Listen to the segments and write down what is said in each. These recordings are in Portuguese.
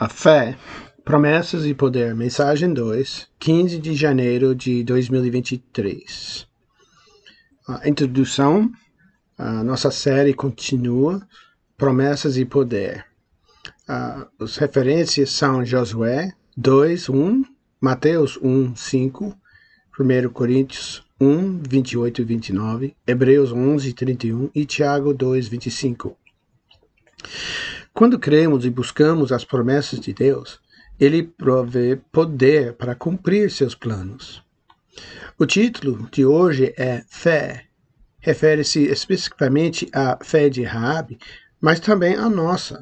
A fé, promessas e poder. Mensagem 2, 15 de janeiro de 2023. A introdução. A nossa série continua. Promessas e poder. as referências são Josué 2, 1, Mateus 1, 5, 1 Coríntios 1, 28 e 29, Hebreus 11, 31 e Tiago 2, 25. Quando cremos e buscamos as promessas de Deus, ele provê poder para cumprir seus planos. O título de hoje é Fé. Refere-se especificamente à fé de Raabe, mas também à nossa.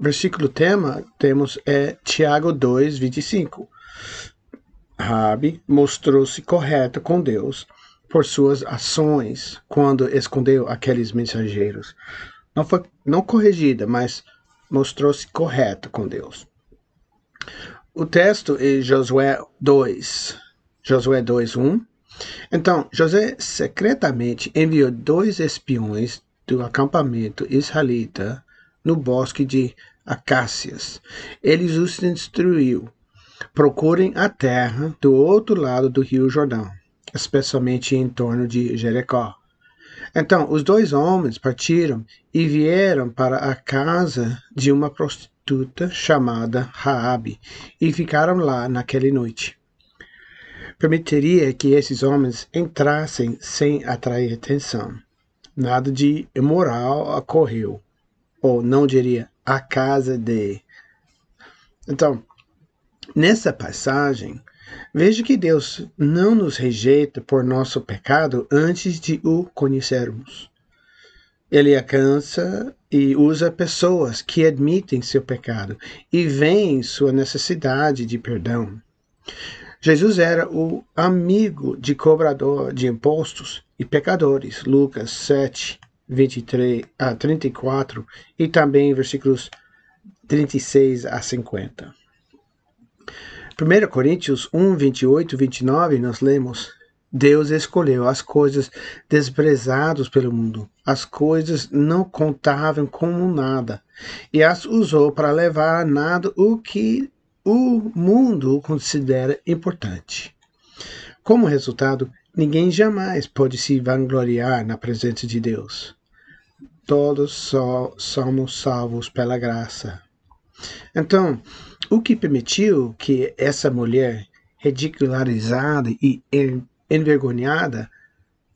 Versículo tema temos é Tiago 2, 25. Raabe mostrou-se correta com Deus por suas ações quando escondeu aqueles mensageiros não foi não corrigida, mas mostrou-se correta com Deus. O texto é Josué 2, Josué 2, 1. Então, José secretamente enviou dois espiões do acampamento israelita no bosque de Acácias. Eles os instruiu. Procurem a terra do outro lado do rio Jordão, especialmente em torno de Jericó. Então os dois homens partiram e vieram para a casa de uma prostituta chamada Raabe e ficaram lá naquela noite. Permitiria que esses homens entrassem sem atrair atenção. Nada de imoral ocorreu, ou não diria a casa de. Então, nessa passagem, Veja que Deus não nos rejeita por nosso pecado antes de o conhecermos. Ele alcança e usa pessoas que admitem seu pecado e veem sua necessidade de perdão. Jesus era o amigo de cobrador de impostos e pecadores. Lucas 7, 23 a 34 e também versículos 36 a 50. 1 Coríntios 1, 28 e 29, nós lemos: Deus escolheu as coisas desprezadas pelo mundo, as coisas não contáveis como nada, e as usou para levar a nada o que o mundo considera importante. Como resultado, ninguém jamais pode se vangloriar na presença de Deus. Todos só somos salvos pela graça. Então, o que permitiu que essa mulher ridicularizada e envergonhada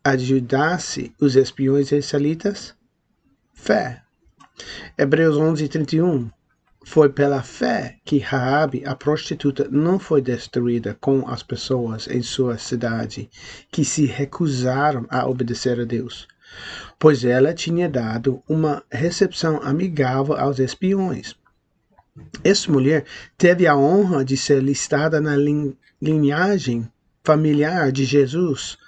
ajudasse os espiões israelitas? Fé. Hebreus 11, 31. Foi pela fé que Raabe, a prostituta, não foi destruída com as pessoas em sua cidade que se recusaram a obedecer a Deus, pois ela tinha dado uma recepção amigável aos espiões. Essa mulher teve a honra de ser listada na linhagem familiar de Jesus.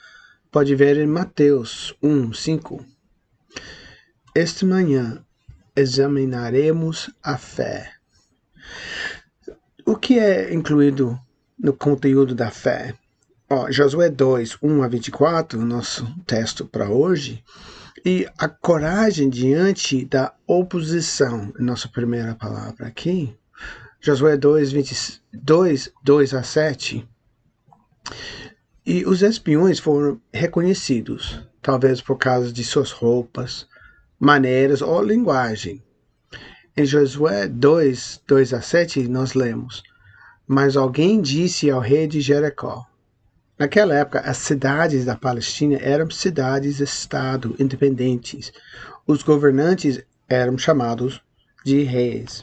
Pode ver em Mateus 1, 5. Esta manhã examinaremos a fé. O que é incluído no conteúdo da fé? Josué 2, 1 a 24, nosso texto para hoje, e a coragem diante da oposição, nossa primeira palavra aqui, Josué 2, 22, 2 a 7. E os espiões foram reconhecidos, talvez por causa de suas roupas, maneiras ou linguagem. Em Josué 2, 2 a 7, nós lemos: Mas alguém disse ao rei de Jericó: Naquela época, as cidades da Palestina eram cidades-estado independentes. Os governantes eram chamados de reis.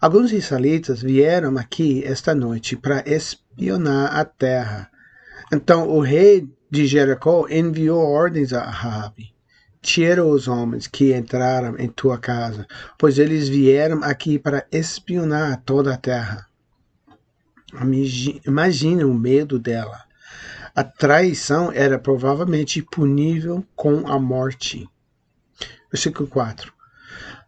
Alguns israelitas vieram aqui esta noite para espionar a terra. Então o rei de Jericó enviou ordens a Rabi. Tira os homens que entraram em tua casa, pois eles vieram aqui para espionar toda a terra. Imagina o medo dela. A traição era provavelmente punível com a morte. Versículo 4.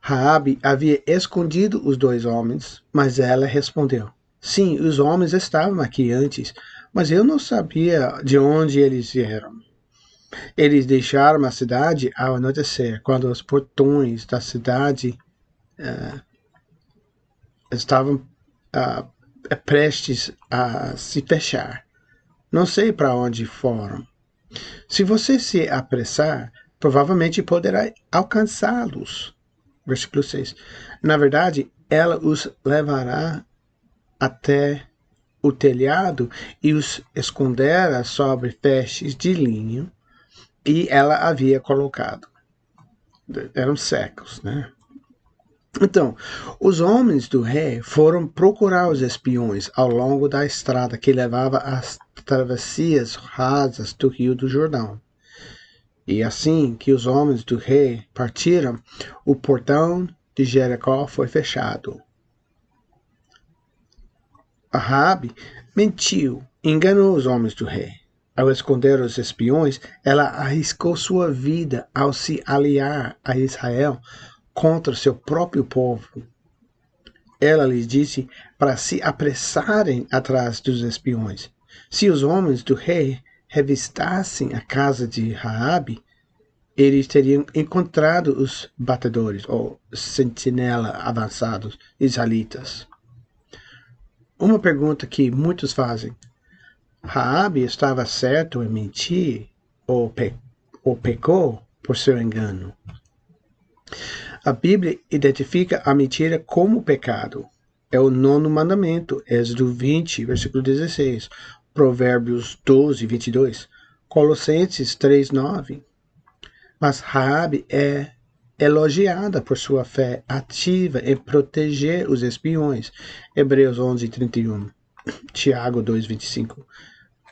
Raabe havia escondido os dois homens, mas ela respondeu: Sim, os homens estavam aqui antes, mas eu não sabia de onde eles vieram. Eles deixaram a cidade ao anoitecer, quando os portões da cidade uh, estavam uh, prestes a se fechar. Não sei para onde foram. Se você se apressar, provavelmente poderá alcançá-los. Versículo 6. Na verdade, ela os levará até o telhado e os escondera sobre festes de linho, e ela havia colocado. Eram secos, né? Então, os homens do rei foram procurar os espiões ao longo da estrada que levava às travessias rasas do rio do Jordão. E assim que os homens do rei partiram, o portão de Jericó foi fechado. Ahabe mentiu, enganou os homens do rei. Ao esconder os espiões, ela arriscou sua vida ao se aliar a Israel contra seu próprio povo. Ela lhes disse para se apressarem atrás dos espiões. Se os homens do rei revistassem a casa de Raabe, eles teriam encontrado os batedores ou sentinela avançados israelitas. Uma pergunta que muitos fazem: Raabe estava certo em mentir ou, pe ou pecou por seu engano? A Bíblia identifica a mentira como pecado. É o nono mandamento, Êxodo 20, versículo 16, Provérbios 12, 22, Colossenses 3, 9. Mas Raabe é elogiada por sua fé ativa em proteger os espiões. Hebreus 11, 31, Tiago 2, 25.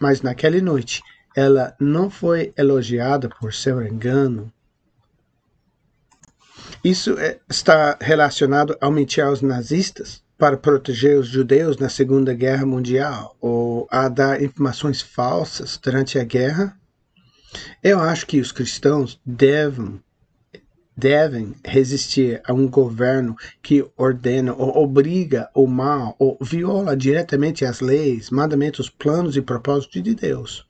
Mas naquela noite, ela não foi elogiada por seu engano, isso é, está relacionado ao mentir aos nazistas para proteger os judeus na Segunda Guerra Mundial ou a dar informações falsas durante a guerra? Eu acho que os cristãos devem devem resistir a um governo que ordena ou obriga o mal ou viola diretamente as leis, mandamentos, planos e propósitos de Deus.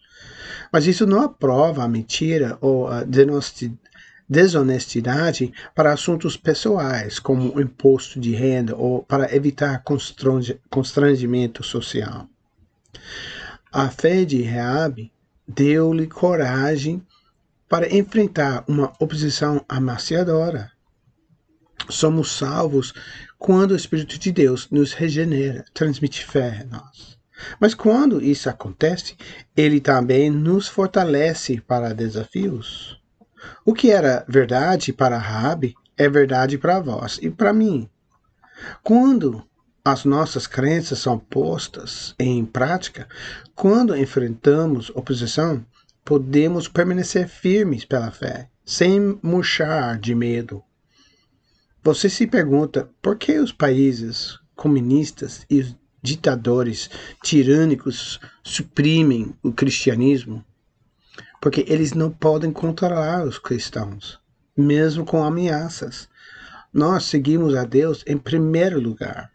Mas isso não aprova a mentira ou a desonestidade para assuntos pessoais, como imposto de renda ou para evitar constrangimento social. A fé de Reabe deu-lhe coragem para enfrentar uma oposição amaciadora. Somos salvos quando o Espírito de Deus nos regenera, transmite fé a nós. Mas quando isso acontece, ele também nos fortalece para desafios. O que era verdade para Rabi é verdade para vós e para mim. Quando as nossas crenças são postas em prática, quando enfrentamos oposição, podemos permanecer firmes pela fé, sem murchar de medo. Você se pergunta por que os países comunistas e os ditadores tirânicos suprimem o cristianismo? Porque eles não podem controlar os cristãos, mesmo com ameaças. Nós seguimos a Deus em primeiro lugar.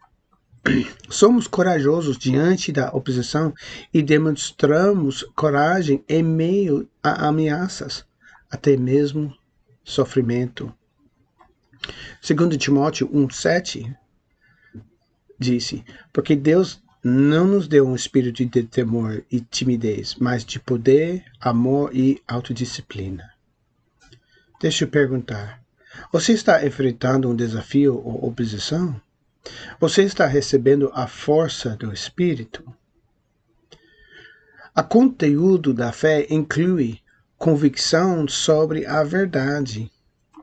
Somos corajosos diante da oposição e demonstramos coragem em meio a ameaças, até mesmo sofrimento. Segundo Timóteo 1:7 disse: Porque Deus não nos deu um espírito de temor e timidez, mas de poder, amor e autodisciplina. Deixa eu perguntar: você está enfrentando um desafio ou oposição? Você está recebendo a força do Espírito? A conteúdo da fé inclui convicção sobre a verdade.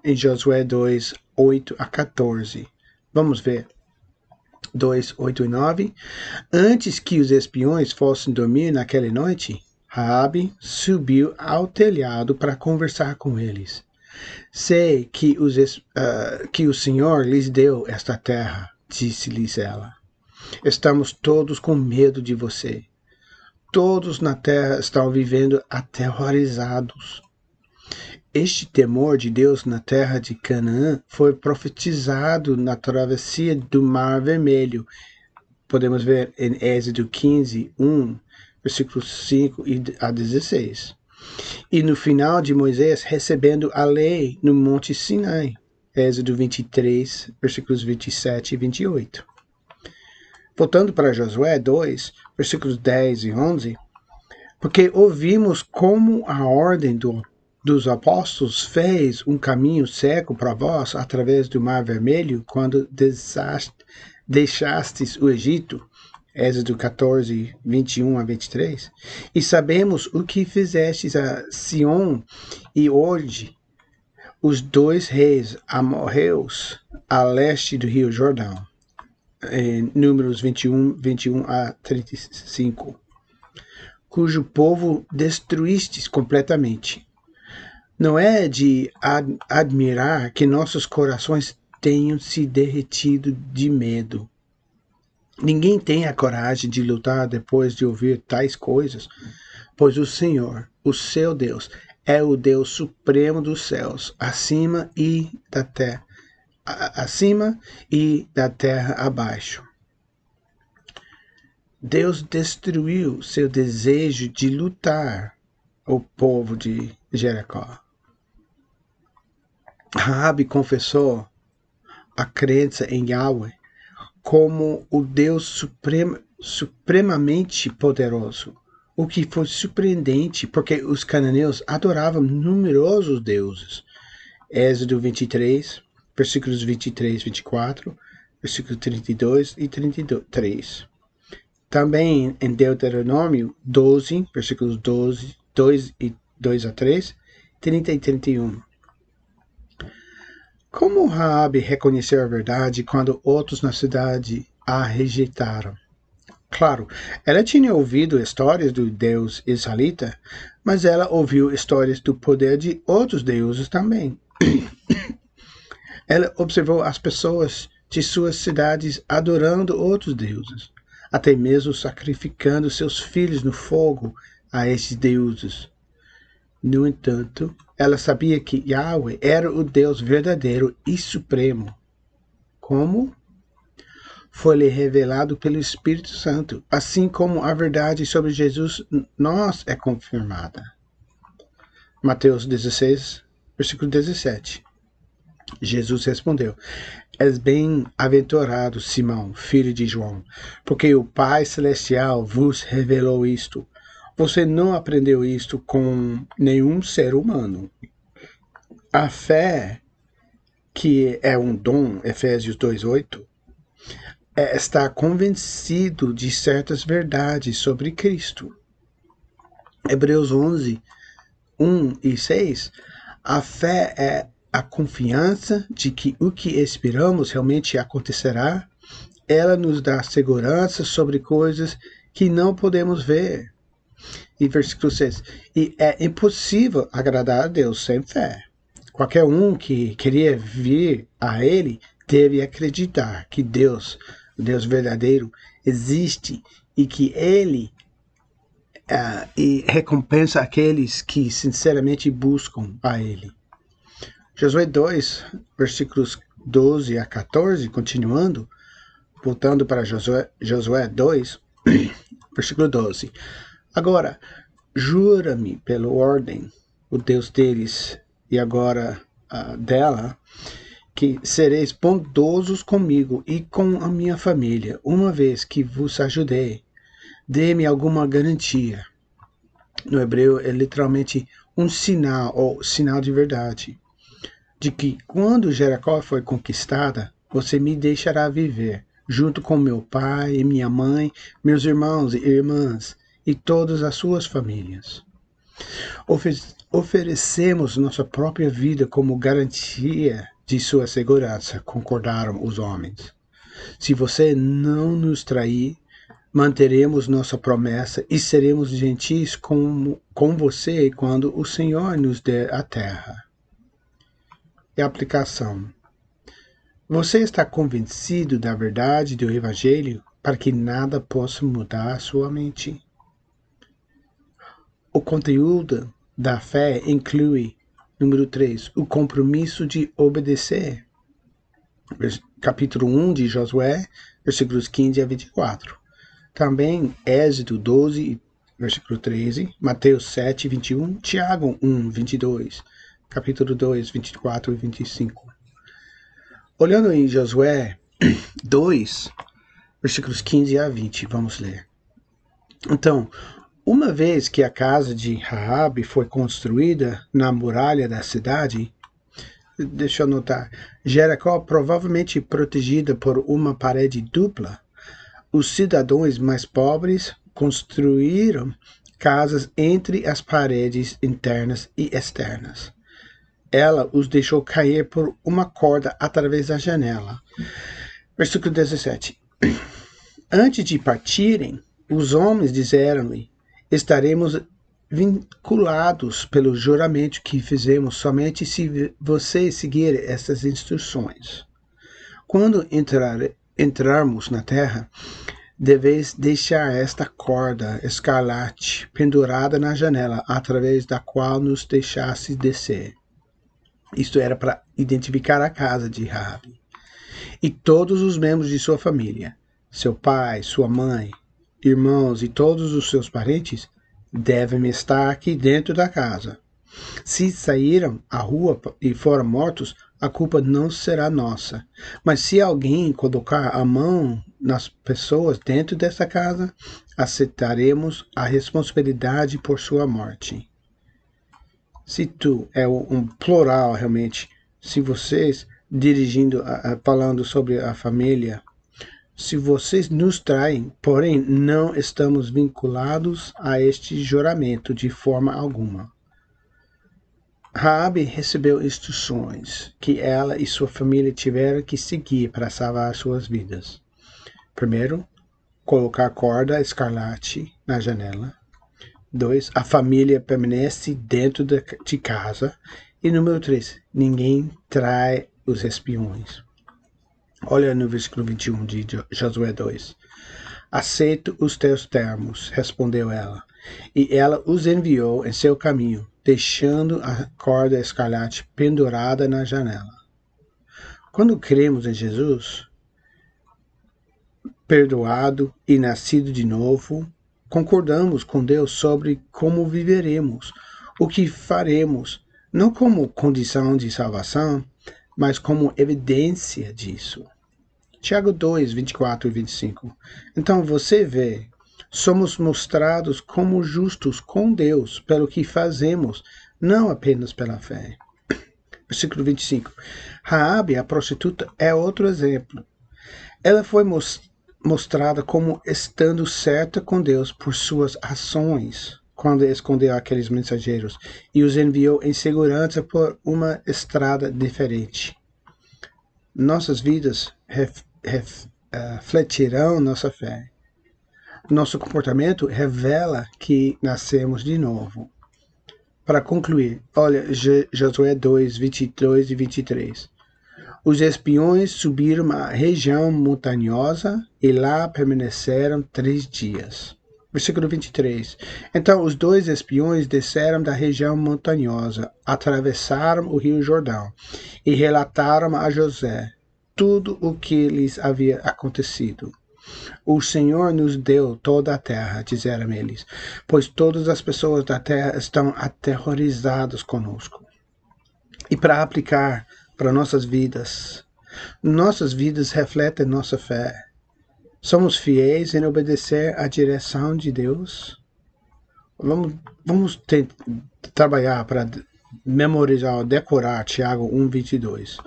Em Josué 2, 8 a 14. Vamos ver. 2, 8 e 9. Antes que os espiões fossem dormir naquela noite, Raabe subiu ao telhado para conversar com eles. Sei que, os, uh, que o Senhor lhes deu esta terra, disse-lhes ela. Estamos todos com medo de você. Todos na terra estão vivendo aterrorizados. Este temor de Deus na terra de Canaã foi profetizado na travessia do Mar Vermelho. Podemos ver em Êxodo 15, 1, versículos 5 a 16. E no final de Moisés recebendo a lei no Monte Sinai. Êxodo 23, versículos 27 e 28. Voltando para Josué 2, versículos 10 e 11, porque ouvimos como a ordem do, dos apóstolos fez um caminho seco para vós através do Mar Vermelho quando deixastes o Egito, Êxodo 14, 21 a 23, e sabemos o que fizestes a Sion e hoje os dois reis amorreus a leste do rio Jordão. Em Números 21, 21 a 35, cujo povo destruístes completamente. Não é de ad admirar que nossos corações tenham se derretido de medo. Ninguém tem a coragem de lutar depois de ouvir tais coisas, pois o Senhor, o seu Deus, é o Deus supremo dos céus, acima e da terra, acima e da terra abaixo. Deus destruiu seu desejo de lutar o povo de Jericó. Raabe confessou a crença em Yahweh como o Deus supremo, supremamente poderoso, o que foi surpreendente porque os cananeus adoravam numerosos deuses. Êxodo 23, versículos 23, 24, versículo 32 e 33. Também em Deuteronômio 12, versículos 12, 2 e 2 a 3, 30 e 31. Como Raabe reconheceu a verdade quando outros na cidade a rejeitaram? Claro, ela tinha ouvido histórias do Deus israelita, mas ela ouviu histórias do poder de outros deuses também. Ela observou as pessoas de suas cidades adorando outros deuses, até mesmo sacrificando seus filhos no fogo a esses deuses. No entanto, ela sabia que Yahweh era o Deus verdadeiro e supremo. Como? Foi-lhe revelado pelo Espírito Santo, assim como a verdade sobre Jesus nós é confirmada. Mateus 16, versículo 17. Jesus respondeu: És bem-aventurado, Simão, filho de João, porque o Pai Celestial vos revelou isto. Você não aprendeu isto com nenhum ser humano. A fé, que é um dom, Efésios 2,8, é estar convencido de certas verdades sobre Cristo. Hebreus 11, 1 e 6, a fé é a confiança de que o que esperamos realmente acontecerá, ela nos dá segurança sobre coisas que não podemos ver. E versículo 6. E é impossível agradar a Deus sem fé. Qualquer um que queria vir a Ele deve acreditar que Deus, o Deus verdadeiro, existe e que Ele uh, e recompensa aqueles que sinceramente buscam a Ele. Josué 2, versículos 12 a 14, continuando, voltando para Josué, Josué 2, versículo 12. Agora, jura-me pela ordem, o Deus deles e agora uh, dela, que sereis bondosos comigo e com a minha família, uma vez que vos ajudei. Dê-me alguma garantia. No hebreu é literalmente um sinal ou sinal de verdade de que quando Jericó foi conquistada, você me deixará viver, junto com meu pai e minha mãe, meus irmãos e irmãs e todas as suas famílias. oferecemos nossa própria vida como garantia de sua segurança, concordaram os homens. Se você não nos trair, manteremos nossa promessa e seremos gentis com, com você quando o Senhor nos der a terra e aplicação. Você está convencido da verdade do Evangelho para que nada possa mudar sua mente? O conteúdo da fé inclui, número 3, o compromisso de obedecer. Capítulo 1 de Josué, versículos 15 a 24. Também Êxodo 12, versículo 13, Mateus 7, 21, Tiago 1, 22, capítulo 2, 24 e 25. Olhando em Josué 2, versículos 15 a 20. Vamos ler. Então, uma vez que a casa de Raabe foi construída na muralha da cidade, deixa eu anotar, Jericó provavelmente protegida por uma parede dupla, os cidadãos mais pobres construíram casas entre as paredes internas e externas. Ela os deixou cair por uma corda através da janela. Versículo 17. Antes de partirem, os homens disseram-lhe: Estaremos vinculados pelo juramento que fizemos somente se você seguir essas instruções. Quando entrar, entrarmos na terra, deveis deixar esta corda escarlate pendurada na janela, através da qual nos deixasse descer. Isto era para identificar a casa de Rabi. E todos os membros de sua família, seu pai, sua mãe, irmãos e todos os seus parentes devem estar aqui dentro da casa. Se saíram à rua e foram mortos, a culpa não será nossa. Mas se alguém colocar a mão nas pessoas dentro dessa casa, aceitaremos a responsabilidade por sua morte. Se tu é um plural realmente, se vocês dirigindo, falando sobre a família, se vocês nos traem, porém não estamos vinculados a este juramento de forma alguma. Raabe recebeu instruções que ela e sua família tiveram que seguir para salvar suas vidas. Primeiro, colocar corda escarlate na janela. Dois, a família permanece dentro de casa. E número três, ninguém trai os espiões. Olha no versículo 21 de Josué 2. Aceito os teus termos, respondeu ela. E ela os enviou em seu caminho, deixando a corda escarlate pendurada na janela. Quando cremos em Jesus, perdoado e nascido de novo, concordamos com Deus sobre como viveremos, o que faremos, não como condição de salvação, mas como evidência disso. Tiago 2, 24 e 25. Então você vê, somos mostrados como justos com Deus pelo que fazemos, não apenas pela fé. Versículo 25. Raabe, a prostituta, é outro exemplo. Ela foi mostrada como estando certa com Deus por suas ações quando escondeu aqueles mensageiros e os enviou em segurança por uma estrada diferente. Nossas vidas refletirão nossa fé. Nosso comportamento revela que nascemos de novo. Para concluir, olha Josué 2, 22 e 23. Os espiões subiram à região montanhosa e lá permaneceram três dias. Versículo 23. Então os dois espiões desceram da região montanhosa, atravessaram o rio Jordão e relataram a José tudo o que lhes havia acontecido. O Senhor nos deu toda a terra, disseram eles, pois todas as pessoas da terra estão aterrorizadas conosco. E para aplicar para nossas vidas, nossas vidas refletem nossa fé Somos fiéis em obedecer à direção de Deus? Vamos, vamos trabalhar para memorizar, decorar Tiago 1,22.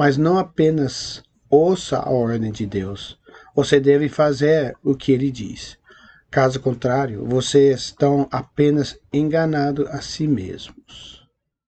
Mas não apenas ouça a ordem de Deus. Você deve fazer o que ele diz. Caso contrário, vocês estão apenas enganando a si mesmos.